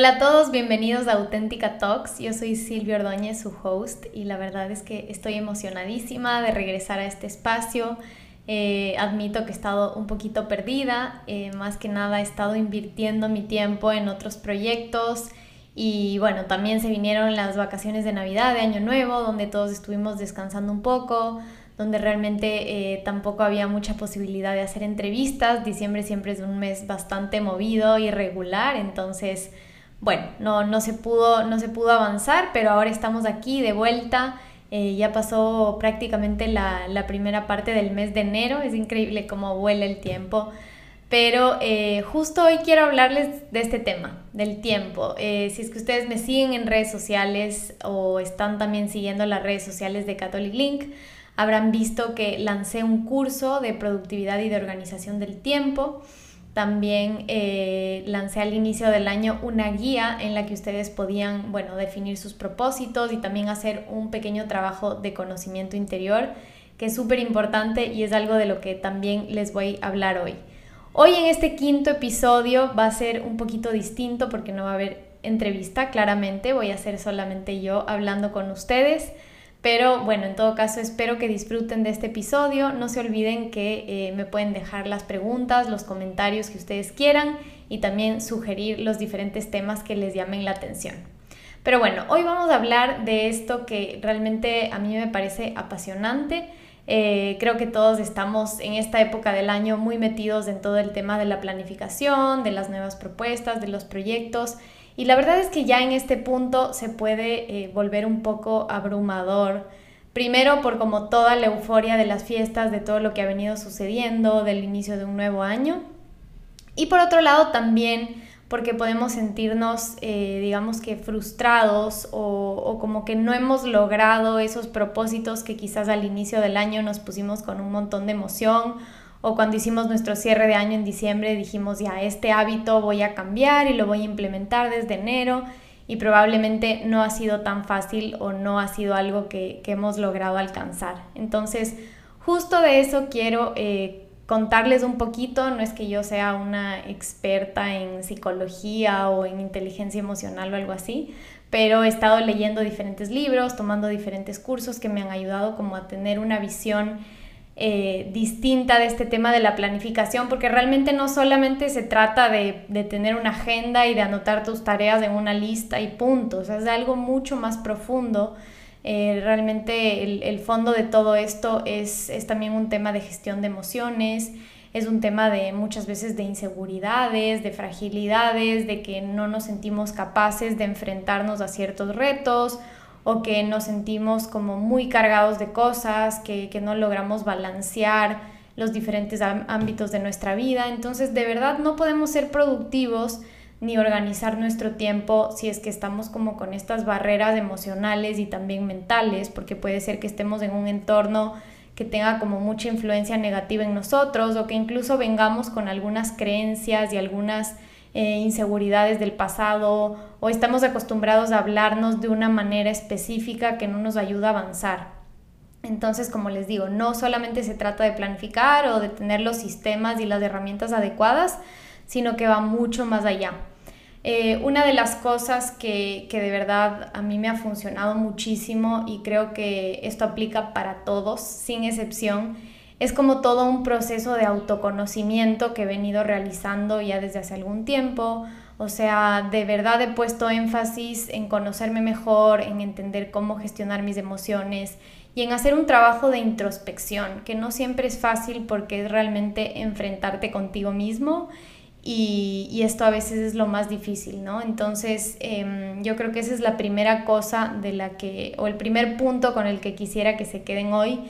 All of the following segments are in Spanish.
Hola a todos, bienvenidos a Auténtica Talks. Yo soy Silvia Ordóñez, su host, y la verdad es que estoy emocionadísima de regresar a este espacio. Eh, admito que he estado un poquito perdida, eh, más que nada he estado invirtiendo mi tiempo en otros proyectos y bueno, también se vinieron las vacaciones de Navidad, de Año Nuevo, donde todos estuvimos descansando un poco, donde realmente eh, tampoco había mucha posibilidad de hacer entrevistas. Diciembre siempre es un mes bastante movido y regular, entonces bueno, no, no, se pudo, no se pudo avanzar, pero ahora estamos aquí de vuelta. Eh, ya pasó prácticamente la, la, primera parte del mes de enero, es increíble cómo vuela el tiempo. Pero eh, justo hoy quiero hablarles de este tema, del tiempo. Eh, si es que ustedes me siguen en redes sociales o están también siguiendo las redes sociales de Catholic Link, habrán visto que lancé un curso de productividad y de organización del tiempo. También eh, lancé al inicio del año una guía en la que ustedes podían, bueno, definir sus propósitos y también hacer un pequeño trabajo de conocimiento interior, que es súper importante y es algo de lo que también les voy a hablar hoy. Hoy en este quinto episodio va a ser un poquito distinto porque no va a haber entrevista, claramente, voy a ser solamente yo hablando con ustedes. Pero bueno, en todo caso espero que disfruten de este episodio. No se olviden que eh, me pueden dejar las preguntas, los comentarios que ustedes quieran y también sugerir los diferentes temas que les llamen la atención. Pero bueno, hoy vamos a hablar de esto que realmente a mí me parece apasionante. Eh, creo que todos estamos en esta época del año muy metidos en todo el tema de la planificación, de las nuevas propuestas, de los proyectos y la verdad es que ya en este punto se puede eh, volver un poco abrumador. Primero por como toda la euforia de las fiestas, de todo lo que ha venido sucediendo, del inicio de un nuevo año. Y por otro lado también porque podemos sentirnos, eh, digamos que frustrados o, o, como que no hemos logrado esos propósitos que quizás al inicio del año nos pusimos con un montón de emoción o cuando hicimos nuestro cierre de año en diciembre dijimos ya este hábito voy a cambiar y lo voy a implementar desde enero y probablemente no ha sido tan fácil o no ha sido algo que, hemos logrado alcanzar. Entonces, justo de eso quiero eh, contarles un poquito, no es que yo sea una experta en psicología o en inteligencia emocional o algo así, pero he estado leyendo diferentes libros, tomando diferentes cursos que me han ayudado como a tener una visión eh, distinta de este tema de la planificación, porque realmente no solamente se trata de, tener una agenda y de anotar tus tareas en una lista y puntos, es algo mucho más profundo. Eh, realmente el, fondo de todo esto es, es también un tema de gestión de emociones, es un tema de muchas veces de inseguridades, de fragilidades, de que no nos sentimos capaces de enfrentarnos a ciertos retos o que nos sentimos como muy cargados de cosas, que, no logramos balancear los diferentes ámbitos de nuestra vida. Entonces, de verdad no podemos ser productivos ni organizar nuestro tiempo si es que estamos como con estas barreras emocionales y también mentales, porque puede ser que estemos en un entorno que tenga como mucha influencia negativa en nosotros o que incluso vengamos con algunas creencias y algunas eh, inseguridades del pasado o estamos acostumbrados a hablarnos de una manera específica que no nos ayuda a avanzar. Entonces, como les digo, no solamente se trata de planificar o de tener los sistemas y las herramientas adecuadas, sino que va mucho más allá. Eh, una de las cosas que, que, de verdad a mí me ha funcionado muchísimo y creo que esto aplica para todos, sin excepción, es como todo un proceso de autoconocimiento que he venido realizando ya desde hace algún tiempo. O sea, de verdad he puesto énfasis en conocerme mejor, en entender cómo gestionar mis emociones y en hacer un trabajo de introspección, que no siempre es fácil porque es realmente enfrentarte contigo mismo y, esto a veces es lo más difícil, ¿no? Entonces, em, yo creo que esa es la primera cosa de la que, o el primer punto con el que quisiera que se queden hoy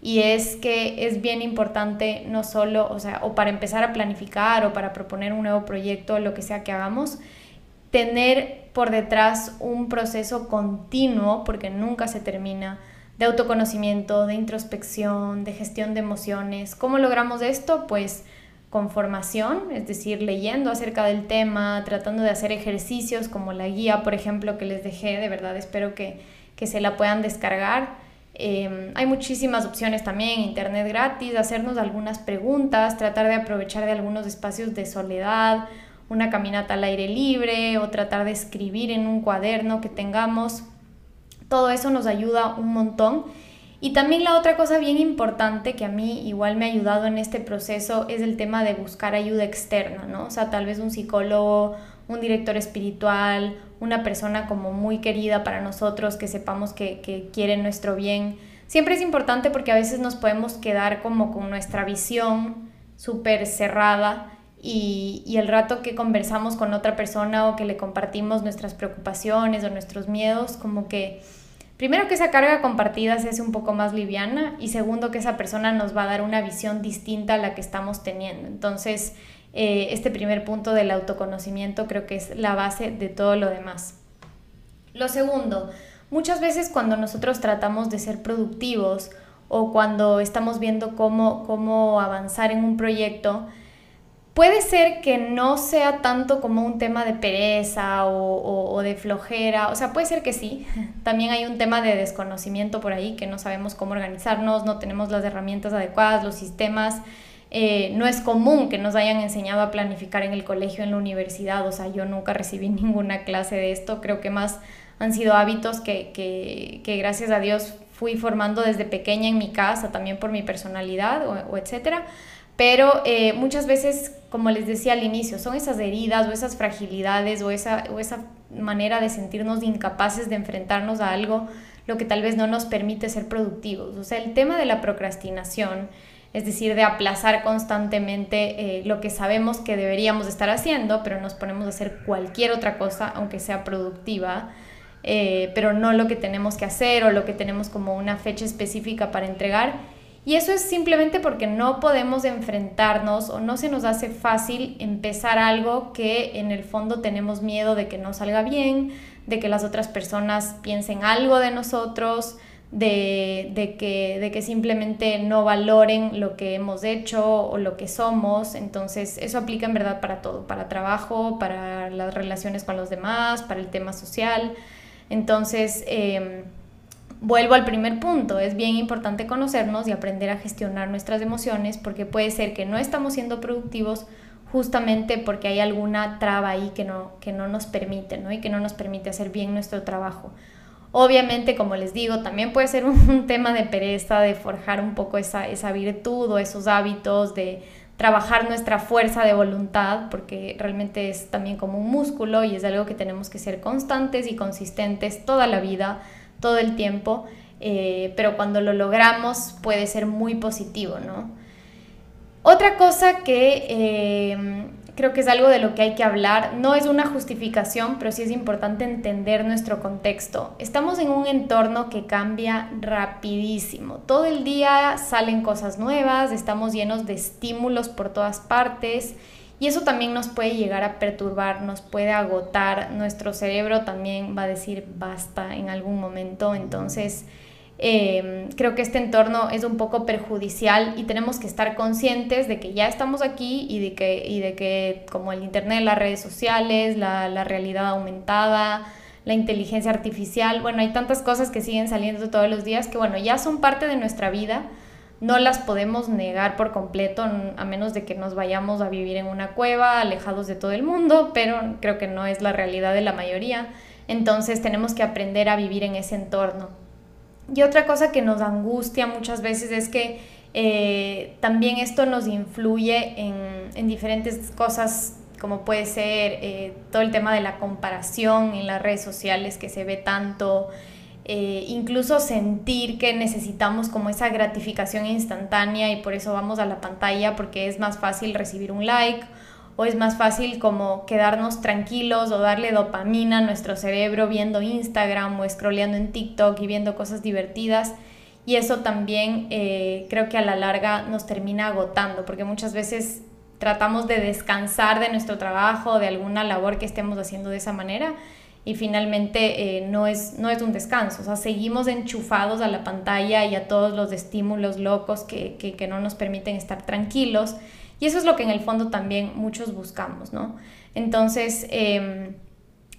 y es que es bien importante no solo, o sea, o para empezar a planificar o para proponer un nuevo proyecto, lo que sea que hagamos, tener por detrás un proceso continuo, porque nunca se termina, de autoconocimiento, de introspección, de gestión de emociones. ¿Cómo logramos esto? Pues con formación, es decir, leyendo acerca del tema, tratando de hacer ejercicios como la guía, por ejemplo, que les dejé, de verdad espero que, que se la puedan descargar Em, hay muchísimas opciones también, internet gratis, hacernos algunas preguntas, tratar de aprovechar de algunos espacios de soledad una caminata al aire libre o tratar de escribir en un cuaderno que tengamos. Todo eso nos ayuda un montón. Y también la otra cosa bien importante que a mí igual me ha ayudado en este proceso es el tema de buscar ayuda externa, ¿no? O sea, tal vez un psicólogo, un director espiritual, una persona como muy querida para nosotros, que sepamos que, que quiere nuestro bien. Siempre es importante porque a veces nos podemos quedar como con nuestra visión súper cerrada y, y, el rato que conversamos con otra persona o que le compartimos nuestras preocupaciones o nuestros miedos, como que primero que esa carga compartida se hace un poco más liviana y segundo que esa persona nos va a dar una visión distinta a la que estamos teniendo. Entonces, eh, este primer punto del autoconocimiento creo que es la base de todo lo demás. Lo segundo, muchas veces cuando nosotros tratamos de ser productivos o cuando estamos viendo cómo, cómo avanzar en un proyecto, puede ser que no sea tanto como un tema de pereza o, o, de flojera, o sea, puede ser que sí. También hay un tema de desconocimiento por ahí, que no sabemos cómo organizarnos, no tenemos las herramientas adecuadas, los sistemas. Eh, no es común que nos hayan enseñado a planificar en el colegio, en la universidad, o sea, yo nunca recibí ninguna clase de esto, creo que más han sido hábitos que, que, que gracias a Dios fui formando desde pequeña en mi casa, también por mi personalidad o, etcétera. Pero eh, muchas veces, como les decía al inicio, son esas heridas o esas fragilidades o esa, o esa manera de sentirnos incapaces de enfrentarnos a algo lo que tal vez no nos permite ser productivos. O sea, el tema de la procrastinación es decir, de aplazar constantemente eh, lo que sabemos que deberíamos estar haciendo, pero nos ponemos a hacer cualquier otra cosa, aunque sea productiva, eh, pero no lo que tenemos que hacer o lo que tenemos como una fecha específica para entregar. Y eso es simplemente porque no podemos enfrentarnos o no se nos hace fácil empezar algo que en el fondo tenemos miedo de que no salga bien, de que las otras personas piensen algo de nosotros, de, que, de que simplemente no valoren lo que hemos hecho o lo que somos. Entonces, eso aplica en verdad para todo, para trabajo, para las relaciones con los demás, para el tema social. Entonces, em, vuelvo al primer punto, es bien importante conocernos y aprender a gestionar nuestras emociones porque puede ser que no estamos siendo productivos justamente porque hay alguna traba ahí que no, que no nos permite, ¿no? Y que no nos permite hacer bien nuestro trabajo. Obviamente, como les digo, también puede ser un, tema de pereza, de forjar un poco esa, esa virtud o esos hábitos, de trabajar nuestra fuerza de voluntad, porque realmente es también como un músculo y es algo que tenemos que ser constantes y consistentes toda la vida, todo el tiempo, eh, pero cuando lo logramos puede ser muy positivo, ¿no? Otra cosa que eh, creo que es algo de lo que hay que hablar. No es una justificación, pero sí es importante entender nuestro contexto. Estamos en un entorno que cambia rapidísimo. Todo el día salen cosas nuevas, estamos llenos de estímulos por todas partes. Y eso también nos puede llegar a perturbar, nos puede agotar. Nuestro cerebro también va a decir basta en algún momento. Entonces, Em, creo que este entorno es un poco perjudicial y tenemos que estar conscientes de que ya estamos aquí y de que, y de que como el Internet, las redes sociales, la, la realidad aumentada, la inteligencia artificial, bueno, hay tantas cosas que siguen saliendo todos los días que bueno, ya son parte de nuestra vida, no las podemos negar por completo a menos de que nos vayamos a vivir en una cueva, alejados de todo el mundo, pero creo que no es la realidad de la mayoría, entonces tenemos que aprender a vivir en ese entorno. Y otra cosa que nos angustia muchas veces es que eh, también esto nos influye en, diferentes cosas como puede ser eh, todo el tema de la comparación en las redes sociales que se ve tanto, eh, incluso sentir que necesitamos como esa gratificación instantánea y por eso vamos a la pantalla porque es más fácil recibir un like o es más fácil como quedarnos tranquilos o darle dopamina a nuestro cerebro viendo Instagram o scrolleando en TikTok y viendo cosas divertidas. Y eso también eh, creo que a la larga nos termina agotando, porque muchas veces tratamos de descansar de nuestro trabajo, de alguna labor que estemos haciendo de esa manera, y finalmente eh, no, es, no es un descanso, o sea, seguimos enchufados a la pantalla y a todos los estímulos locos que, que, que no nos permiten estar tranquilos y eso es lo que en el fondo también muchos buscamos, ¿no? Entonces, em,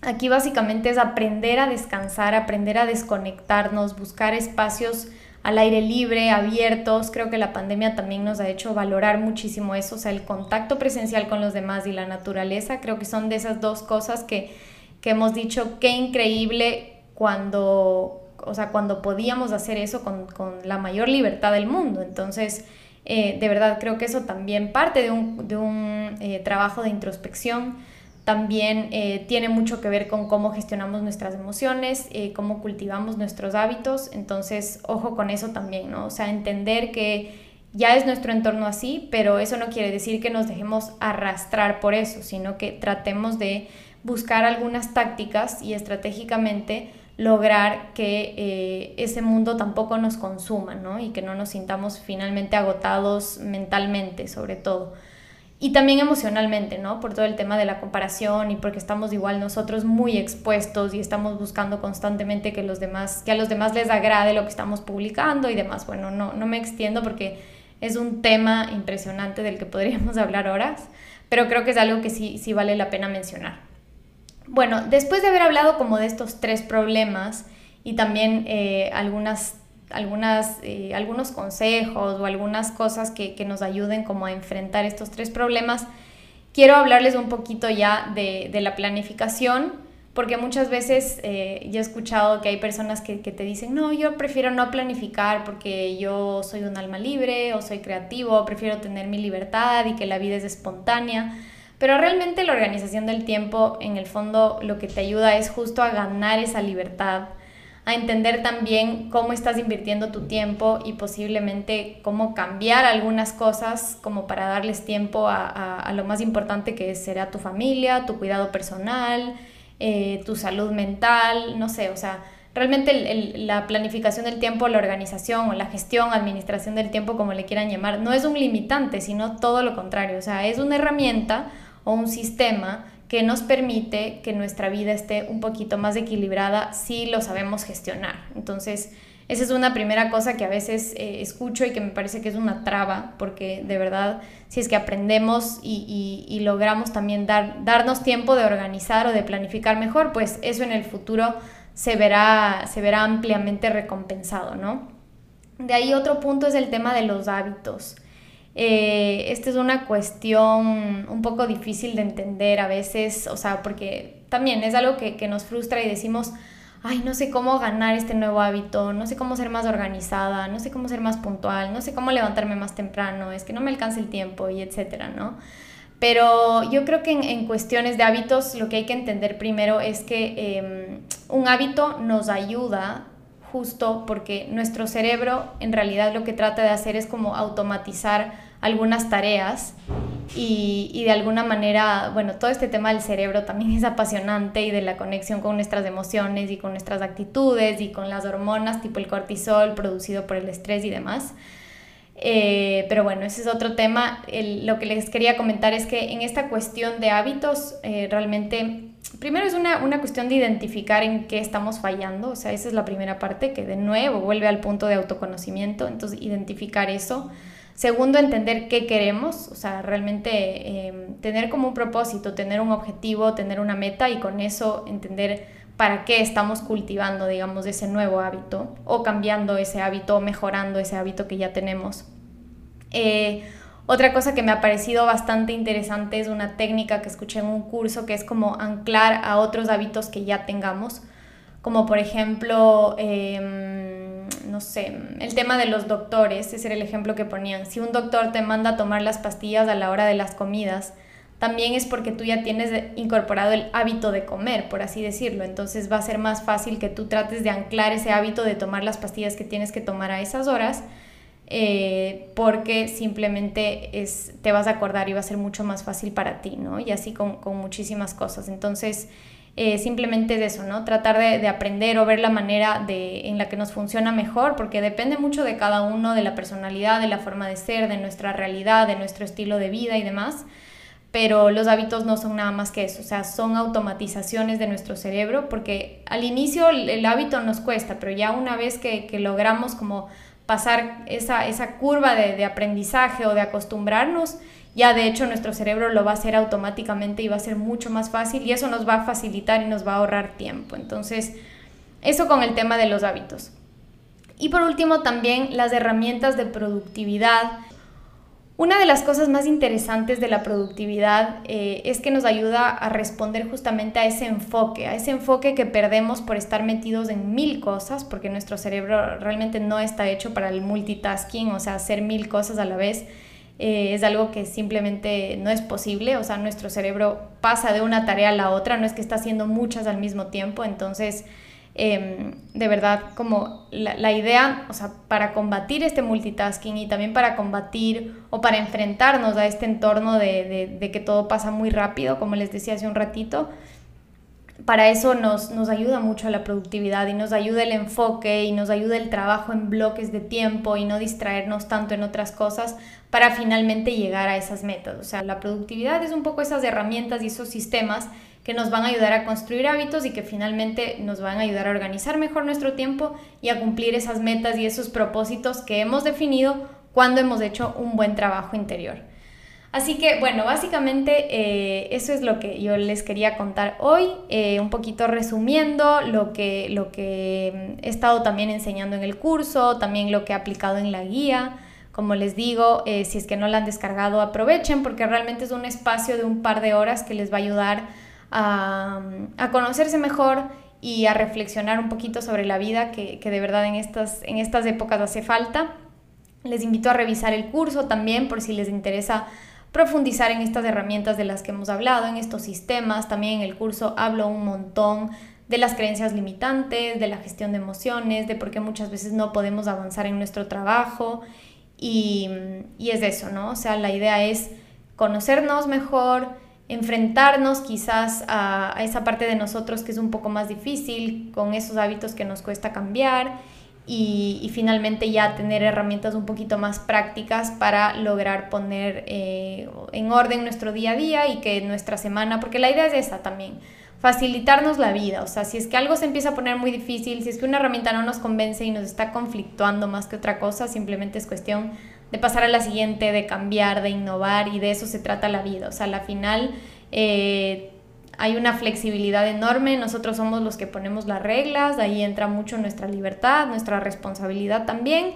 aquí básicamente es aprender a descansar, aprender a desconectarnos, buscar espacios al aire libre, abiertos. Creo que la pandemia también nos ha hecho valorar muchísimo eso, o sea, el contacto presencial con los demás y la naturaleza. Creo que son de esas dos cosas que, que hemos dicho, qué increíble cuando, o sea, cuando podíamos hacer eso con, con la mayor libertad del mundo. Entonces, eh, de verdad creo que eso también parte de un, de un eh, trabajo de introspección también eh, tiene mucho que ver con cómo gestionamos nuestras emociones, cómo cultivamos nuestros hábitos. Entonces, ojo con eso también, ¿no? O sea, entender que ya es nuestro entorno así, pero eso no quiere decir que nos dejemos arrastrar por eso, sino que tratemos de buscar algunas tácticas y estratégicamente lograr que eh, ese mundo tampoco nos consuma, ¿no? Y que no nos sintamos finalmente agotados mentalmente, sobre todo y también emocionalmente, ¿no? Por todo el tema de la comparación y porque estamos igual nosotros muy expuestos y estamos buscando constantemente que, los demás, que a los demás les agrade lo que estamos publicando y demás. Bueno, no, no me extiendo porque es un tema impresionante del que podríamos hablar horas, pero creo que es algo que sí, sí vale la pena mencionar. Bueno, después de haber hablado como de estos tres problemas y también eh, algunas algunas, eh, algunos consejos o algunas cosas que, que, nos ayuden como a enfrentar estos tres problemas, quiero hablarles un poquito ya de, de la planificación, porque muchas veces eh, yo he escuchado que hay personas que, que, te dicen, no, yo prefiero no planificar porque yo soy un alma libre o soy creativo, prefiero tener mi libertad y que la vida es espontánea. Pero realmente la organización del tiempo, en el fondo, lo que te ayuda es justo a ganar esa libertad a entender también cómo estás invirtiendo tu tiempo y posiblemente cómo cambiar algunas cosas como para darles tiempo a, lo más importante que será tu familia, tu cuidado personal, eh, tu salud mental, no sé, o sea, realmente la planificación del tiempo, la organización o la gestión, administración del tiempo, como le quieran llamar, no es un limitante, sino todo lo contrario, o sea, es una herramienta o un sistema que nos permite que nuestra vida esté un poquito más equilibrada si lo sabemos gestionar. Entonces, esa es una primera cosa que a veces eh, escucho y que me parece que es una traba, porque de verdad, si es que aprendemos y, logramos también dar, darnos tiempo de organizar o de planificar mejor, pues eso en el futuro se verá, se verá ampliamente recompensado, ¿no? De ahí otro punto es el tema de los hábitos. Eh, esta es una cuestión un poco difícil de entender a veces, o sea, porque también es algo que, nos frustra y decimos, ay, no sé cómo ganar este nuevo hábito, no sé cómo ser más organizada, no sé cómo ser más puntual, no sé cómo levantarme más temprano, es que no me alcanza el tiempo y etcétera, ¿no? Pero yo creo que en, cuestiones de hábitos lo que hay que entender primero es que em, un hábito nos ayuda justo porque nuestro cerebro en realidad lo que trata de hacer es como automatizar algunas tareas y, y, de alguna manera, bueno, todo este tema del cerebro también es apasionante y de la conexión con nuestras emociones y con nuestras actitudes y con las hormonas tipo el cortisol producido por el estrés y demás. Eh, pero bueno, ese es otro tema. lo que les quería comentar es que en esta cuestión de hábitos, eh, realmente, primero es una, una, cuestión de identificar en qué estamos fallando, o sea, esa es la primera parte, que de nuevo vuelve al punto de autoconocimiento, entonces identificar eso. Segundo, entender qué queremos, o sea, realmente em, tener como un propósito, tener un objetivo, tener una meta y con eso entender para qué estamos cultivando, digamos, ese nuevo hábito o cambiando ese hábito o mejorando ese hábito que ya tenemos. Eh, otra cosa que me ha parecido bastante interesante es una técnica que escuché en un curso que es como anclar a otros hábitos que ya tengamos, como por ejemplo... Eh, no sé, el tema de los doctores, ese era el ejemplo que ponían. Si un doctor te manda a tomar las pastillas a la hora de las comidas, también es porque tú ya tienes incorporado el hábito de comer, por así decirlo. Entonces va a ser más fácil que tú trates de anclar ese hábito de tomar las pastillas que tienes que tomar a esas horas, eh, porque simplemente es, te vas a acordar y va a ser mucho más fácil para ti, ¿no? Y así con, con muchísimas cosas. Entonces, eh, simplemente de eso, ¿no? Tratar de, aprender o ver la manera de, en la que nos funciona mejor, porque depende mucho de cada uno, de la personalidad, de la forma de ser, de nuestra realidad, de nuestro estilo de vida y demás. Pero los hábitos no son nada más que eso, o sea, son automatizaciones de nuestro cerebro, porque al inicio el, hábito nos cuesta, pero ya una vez que, que logramos como pasar esa, esa curva de, de aprendizaje o de acostumbrarnos, ya de hecho nuestro cerebro lo va a hacer automáticamente y va a ser mucho más fácil y eso nos va a facilitar y nos va a ahorrar tiempo. Entonces, eso con el tema de los hábitos. Y por último también las herramientas de productividad. Una de las cosas más interesantes de la productividad eh, es que nos ayuda a responder justamente a ese enfoque, a ese enfoque que perdemos por estar metidos en mil cosas, porque nuestro cerebro realmente no está hecho para el multitasking, o sea, hacer mil cosas a la vez. Eh, es algo que simplemente no es posible, o sea, nuestro cerebro pasa de una tarea a la otra, no es que está haciendo muchas al mismo tiempo, entonces Em, de verdad, como la, idea, o sea, para combatir este multitasking y también para combatir o para enfrentarnos a este entorno de, de, que todo pasa muy rápido, como les decía hace un ratito, para eso nos, nos ayuda mucho la productividad y nos ayuda el enfoque y nos ayuda el trabajo en bloques de tiempo y no distraernos tanto en otras cosas para finalmente llegar a esas metas. O sea, la productividad es un poco esas herramientas y esos sistemas que nos van a ayudar a construir hábitos y que finalmente nos van a ayudar a organizar mejor nuestro tiempo y a cumplir esas metas y esos propósitos que hemos definido cuando hemos hecho un buen trabajo interior. Así que bueno, básicamente eh, eso es lo que yo les quería contar hoy, eh, un poquito resumiendo lo que, lo que he estado también enseñando en el curso, también lo que he aplicado en la guía. Como les digo, eh, si es que no la han descargado, aprovechen porque realmente es un espacio de un par de horas que les va a ayudar a, conocerse mejor y a reflexionar un poquito sobre la vida que, de verdad en estas, en estas épocas hace falta. Les invito a revisar el curso también por si les interesa profundizar en estas herramientas de las que hemos hablado, en estos sistemas. También en el curso hablo un montón de las creencias limitantes, de la gestión de emociones, de por qué muchas veces no podemos avanzar en nuestro trabajo. Y, y es eso, ¿no? O sea, la idea es conocernos mejor, enfrentarnos quizás a, esa parte de nosotros que es un poco más difícil, con esos hábitos que nos cuesta cambiar y, finalmente ya tener herramientas un poquito más prácticas para lograr poner eh, en orden nuestro día a día y que nuestra semana, porque la idea es esa también, facilitarnos la vida, o sea, si es que algo se empieza a poner muy difícil, si es que una herramienta no nos convence y nos está conflictuando más que otra cosa, simplemente es cuestión de pasar a la siguiente, de cambiar, de innovar y de eso se trata la vida. O sea, al final eh, hay una flexibilidad enorme, nosotros somos los que ponemos las reglas, ahí entra mucho nuestra libertad, nuestra responsabilidad también,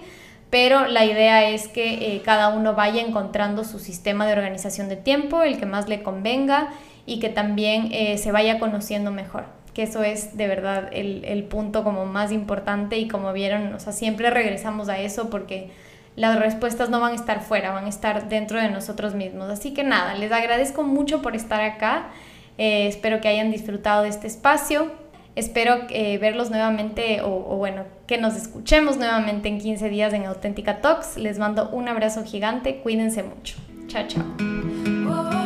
pero la idea es que eh, cada uno vaya encontrando su sistema de organización de tiempo, el que más le convenga y que también eh, se vaya conociendo mejor que eso es de verdad el, el punto como más importante y como vieron, o sea, siempre regresamos a eso porque las respuestas no van a estar fuera, van a estar dentro de nosotros mismos. Así que nada, les agradezco mucho por estar acá. Eh, espero que hayan disfrutado de este espacio. Espero eh, verlos nuevamente o, o, bueno, que nos escuchemos nuevamente en 15 días en Auténtica Talks. Les mando un abrazo gigante. Cuídense mucho. Chao, chao.